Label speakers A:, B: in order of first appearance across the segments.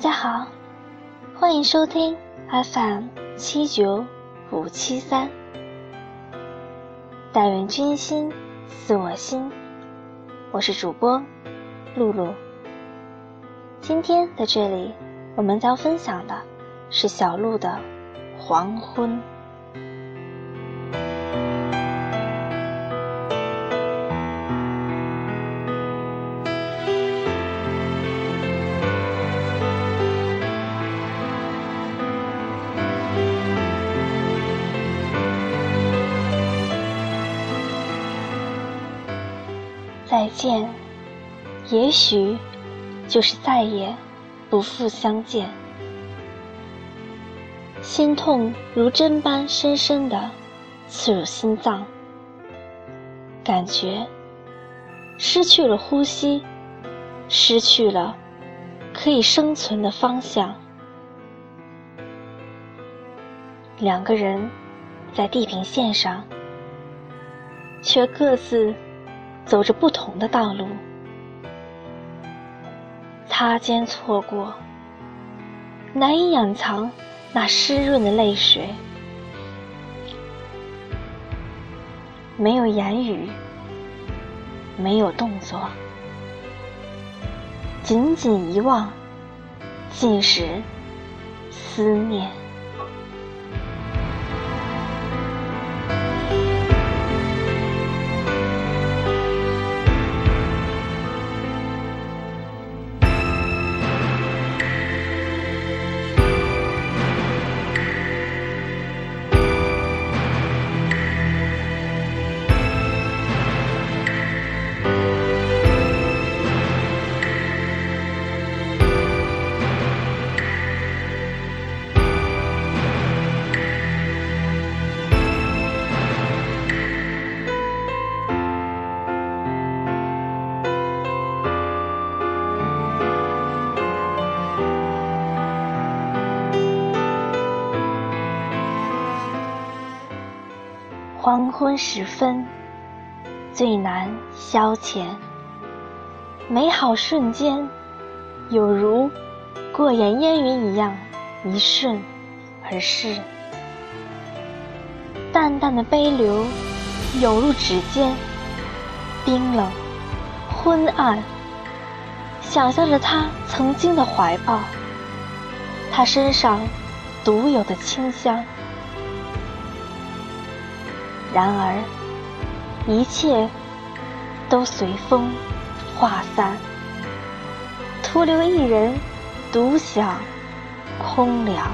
A: 大家好，欢迎收听 FM 七九五七三。但愿君心似我心，我是主播露露。今天在这里，我们将分享的是小鹿的《黄昏》。再见，也许就是再也不复相见。心痛如针般深深的刺入心脏，感觉失去了呼吸，失去了可以生存的方向。两个人在地平线上，却各自。走着不同的道路，擦肩错过，难以掩藏那湿润的泪水。没有言语，没有动作，紧紧一望，尽是思念。黄昏时分，最难消遣。美好瞬间，有如过眼烟云一样，一瞬而逝。淡淡的悲流涌入指尖，冰冷、昏暗。想象着他曾经的怀抱，他身上独有的清香。然而，一切都随风化散，徒留一人独享空凉。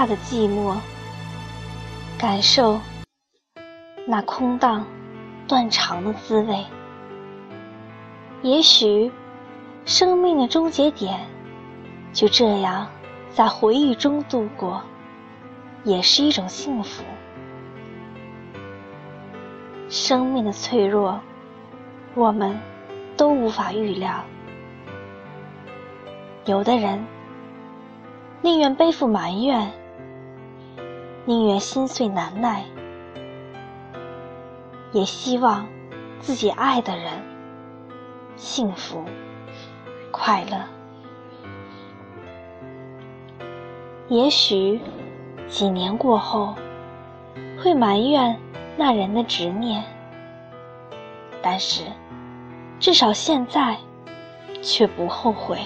A: 下的寂寞，感受那空荡断肠的滋味。也许，生命的终结点就这样在回忆中度过，也是一种幸福。生命的脆弱，我们都无法预料。有的人。宁愿背负埋怨，宁愿心碎难耐，也希望自己爱的人幸福快乐。也许几年过后会埋怨那人的执念，但是至少现在却不后悔。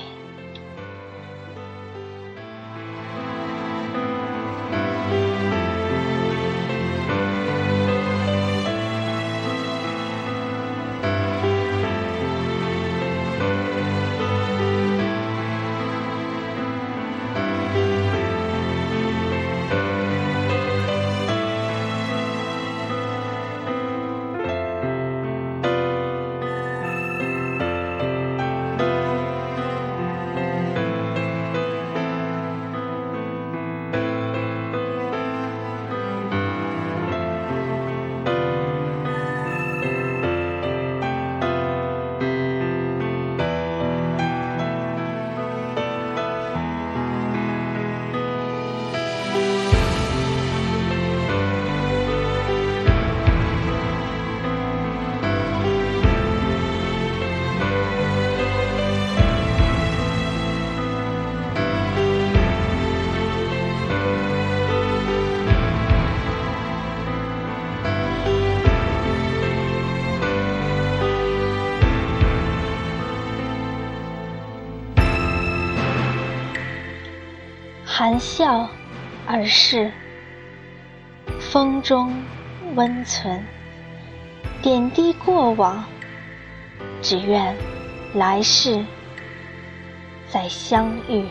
A: 谈笑而逝，风中温存，点滴过往，只愿来世再相遇。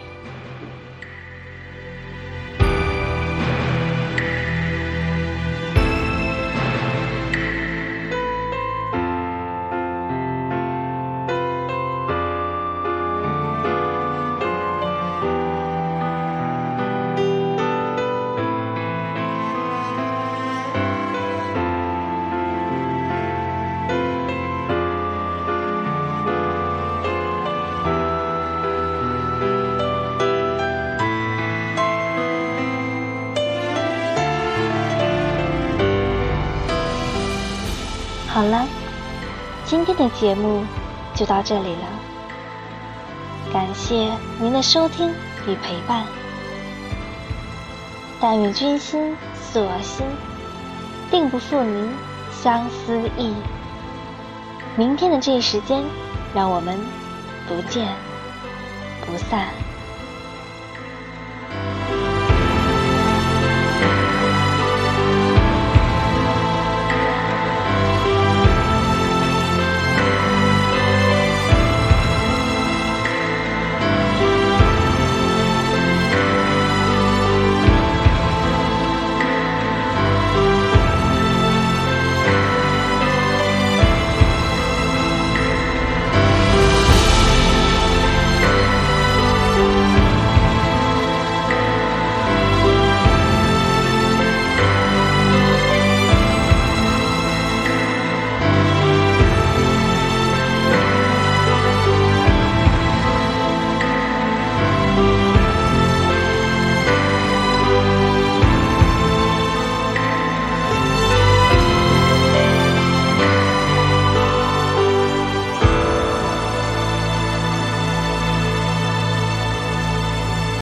A: 好了，今天的节目就到这里了。感谢您的收听与陪伴。但愿君心似我心，定不负您相思意。明天的这一时间，让我们不见不散。